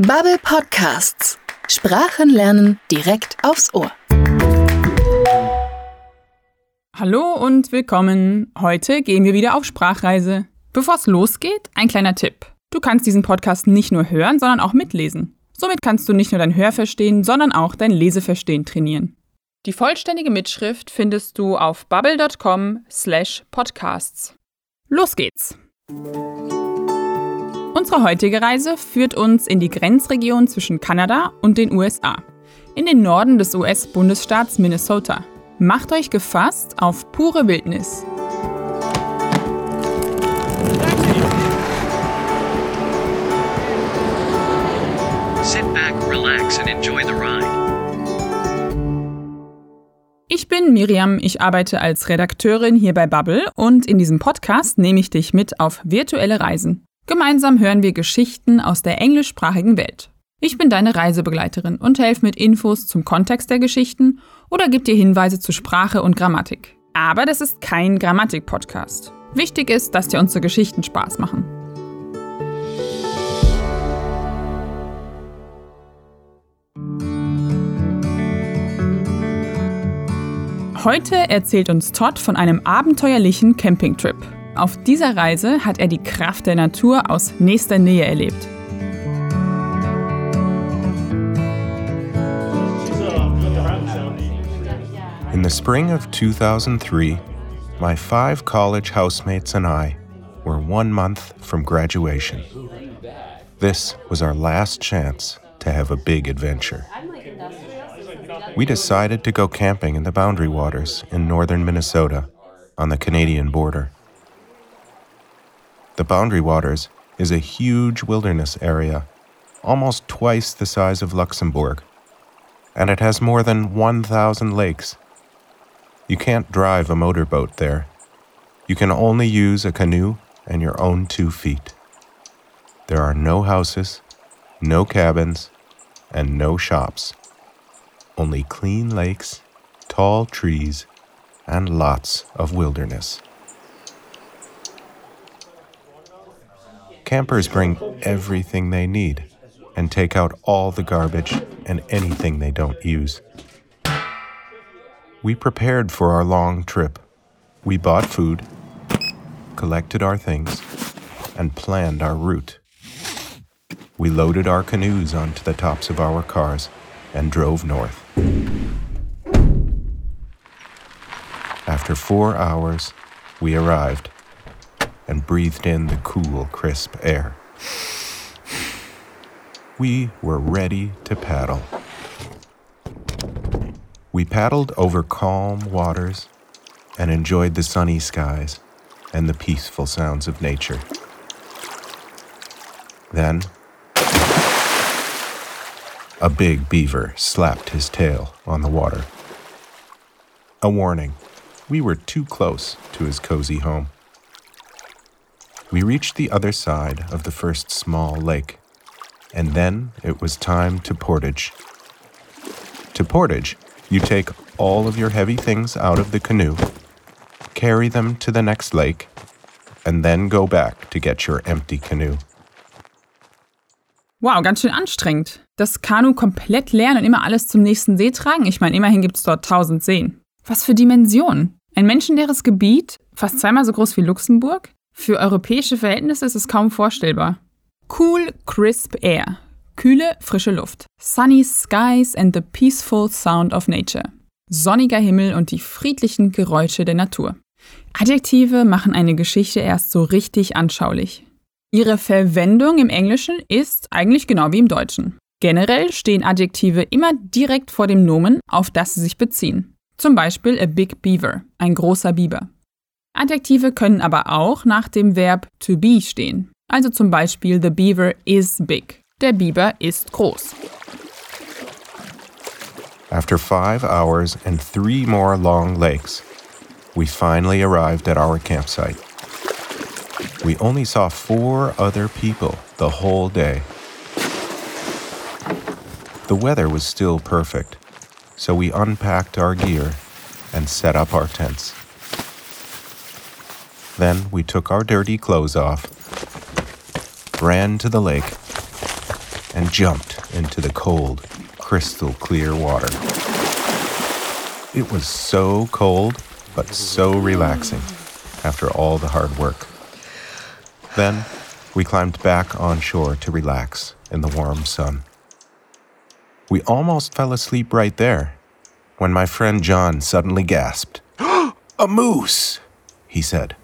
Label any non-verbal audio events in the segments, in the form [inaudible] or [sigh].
Bubble Podcasts. Sprachen lernen direkt aufs Ohr. Hallo und willkommen. Heute gehen wir wieder auf Sprachreise. Bevor es losgeht, ein kleiner Tipp. Du kannst diesen Podcast nicht nur hören, sondern auch mitlesen. Somit kannst du nicht nur dein Hörverstehen, sondern auch dein Leseverstehen trainieren. Die vollständige Mitschrift findest du auf bubble.com/podcasts. Los geht's! Unsere heutige Reise führt uns in die Grenzregion zwischen Kanada und den USA, in den Norden des US-Bundesstaats Minnesota. Macht euch gefasst auf pure Wildnis. Sit back, relax, and enjoy the ride. Ich bin Miriam, ich arbeite als Redakteurin hier bei Bubble und in diesem Podcast nehme ich dich mit auf virtuelle Reisen. Gemeinsam hören wir Geschichten aus der englischsprachigen Welt. Ich bin deine Reisebegleiterin und helfe mit Infos zum Kontext der Geschichten oder gebe dir Hinweise zu Sprache und Grammatik. Aber das ist kein Grammatik-Podcast. Wichtig ist, dass dir unsere Geschichten Spaß machen. Heute erzählt uns Todd von einem abenteuerlichen Campingtrip. Auf dieser Reise hat er die Kraft der Natur aus nächster Nähe erlebt. In the spring of 2003, my five college housemates and I were one month from graduation. This was our last chance to have a big adventure. We decided to go camping in the Boundary Waters in northern Minnesota on the Canadian border. The Boundary Waters is a huge wilderness area, almost twice the size of Luxembourg, and it has more than 1,000 lakes. You can't drive a motorboat there. You can only use a canoe and your own two feet. There are no houses, no cabins, and no shops. Only clean lakes, tall trees, and lots of wilderness. Campers bring everything they need and take out all the garbage and anything they don't use. We prepared for our long trip. We bought food, collected our things, and planned our route. We loaded our canoes onto the tops of our cars and drove north. After four hours, we arrived and breathed in the cool, crisp air. We were ready to paddle. We paddled over calm waters and enjoyed the sunny skies and the peaceful sounds of nature. Then, a big beaver slapped his tail on the water. A warning we were too close to his cozy home. We reached the other side of the first small lake, and then it was time to portage. To portage, you take all of your heavy things out of the canoe, carry them to the next lake, and then go back to get your empty canoe. Wow, ganz schön anstrengend. Das Kanu komplett leeren und immer alles zum nächsten See tragen? Ich meine, immerhin gibt es dort tausend Seen. Was für Dimensionen. Ein menschenleeres Gebiet, fast zweimal so groß wie Luxemburg? Für europäische Verhältnisse ist es kaum vorstellbar. Cool, crisp air. Kühle, frische Luft. Sunny skies and the peaceful sound of nature. Sonniger Himmel und die friedlichen Geräusche der Natur. Adjektive machen eine Geschichte erst so richtig anschaulich. Ihre Verwendung im Englischen ist eigentlich genau wie im Deutschen. Generell stehen Adjektive immer direkt vor dem Nomen, auf das sie sich beziehen. Zum Beispiel a big beaver, ein großer Biber. Adjektive können aber auch nach dem Verb to be stehen. Also zum Beispiel the beaver is big. Der Biber ist groß. After five hours and three more long lakes, we finally arrived at our campsite. We only saw four other people the whole day. The weather was still perfect, so we unpacked our gear and set up our tents. Then we took our dirty clothes off, ran to the lake, and jumped into the cold, crystal clear water. It was so cold, but so relaxing after all the hard work. Then we climbed back on shore to relax in the warm sun. We almost fell asleep right there when my friend John suddenly gasped. [gasps] a moose, he said.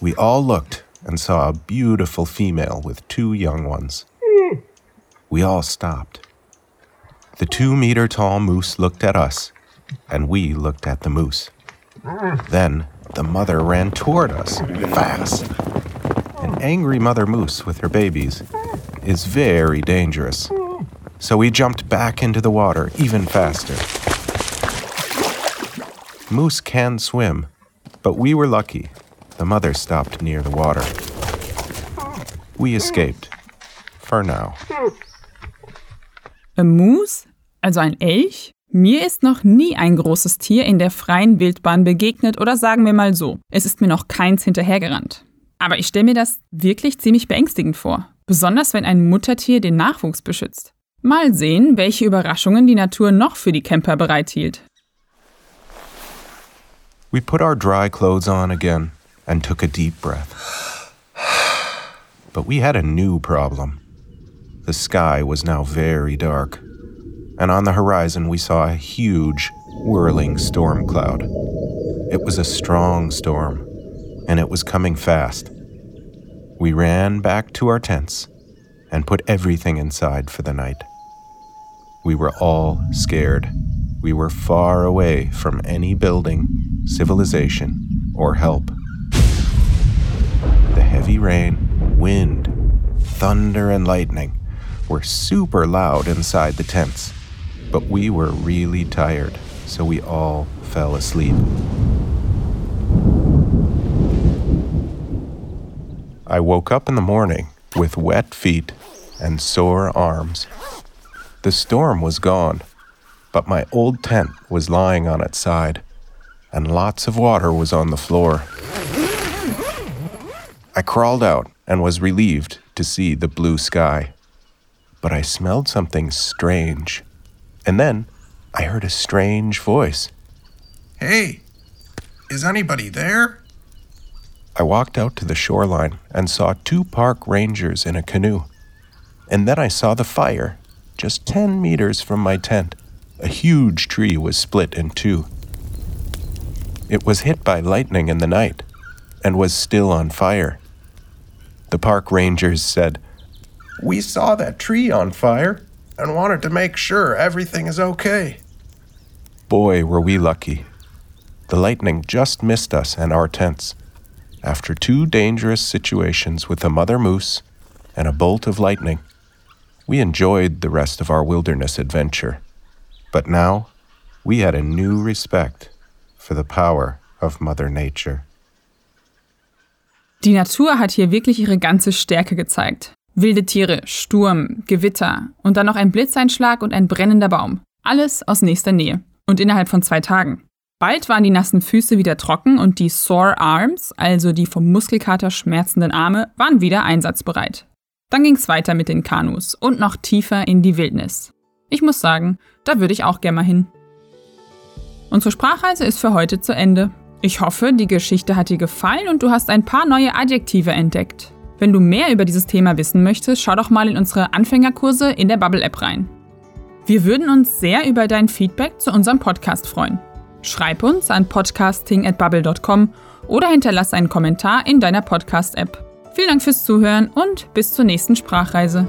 We all looked and saw a beautiful female with two young ones. We all stopped. The two meter tall moose looked at us, and we looked at the moose. Then the mother ran toward us fast. An angry mother moose with her babies is very dangerous. So we jumped back into the water even faster. Moose can swim, but we were lucky. The mother stopped near the water. We escaped. For now. Ein Moose? Also ein Elch? Mir ist noch nie ein großes Tier in der freien Wildbahn begegnet oder sagen wir mal so, es ist mir noch keins hinterhergerannt. Aber ich stelle mir das wirklich ziemlich beängstigend vor, besonders wenn ein Muttertier den Nachwuchs beschützt. Mal sehen, welche Überraschungen die Natur noch für die Camper bereithielt. We put our dry clothes on again and took a deep breath. But we had a new problem. The sky was now very dark, and on the horizon we saw a huge, whirling storm cloud. It was a strong storm, and it was coming fast. We ran back to our tents and put everything inside for the night. We were all scared. We were far away from any building, civilization, or help. Heavy rain, wind, thunder, and lightning were super loud inside the tents, but we were really tired, so we all fell asleep. I woke up in the morning with wet feet and sore arms. The storm was gone, but my old tent was lying on its side, and lots of water was on the floor. I crawled out and was relieved to see the blue sky. But I smelled something strange. And then I heard a strange voice. Hey, is anybody there? I walked out to the shoreline and saw two park rangers in a canoe. And then I saw the fire, just 10 meters from my tent. A huge tree was split in two. It was hit by lightning in the night and was still on fire. The park rangers said, We saw that tree on fire and wanted to make sure everything is okay. Boy, were we lucky. The lightning just missed us and our tents. After two dangerous situations with a mother moose and a bolt of lightning, we enjoyed the rest of our wilderness adventure. But now, we had a new respect for the power of Mother Nature. Die Natur hat hier wirklich ihre ganze Stärke gezeigt. Wilde Tiere, Sturm, Gewitter und dann noch ein Blitzeinschlag und ein brennender Baum. Alles aus nächster Nähe. Und innerhalb von zwei Tagen. Bald waren die nassen Füße wieder trocken und die Sore Arms, also die vom Muskelkater schmerzenden Arme, waren wieder einsatzbereit. Dann ging's weiter mit den Kanus und noch tiefer in die Wildnis. Ich muss sagen, da würde ich auch gerne mal hin. Unsere Sprachreise ist für heute zu Ende. Ich hoffe, die Geschichte hat dir gefallen und du hast ein paar neue Adjektive entdeckt. Wenn du mehr über dieses Thema wissen möchtest, schau doch mal in unsere Anfängerkurse in der Bubble App rein. Wir würden uns sehr über dein Feedback zu unserem Podcast freuen. Schreib uns an podcasting@bubble.com oder hinterlass einen Kommentar in deiner Podcast-App. Vielen Dank fürs Zuhören und bis zur nächsten Sprachreise.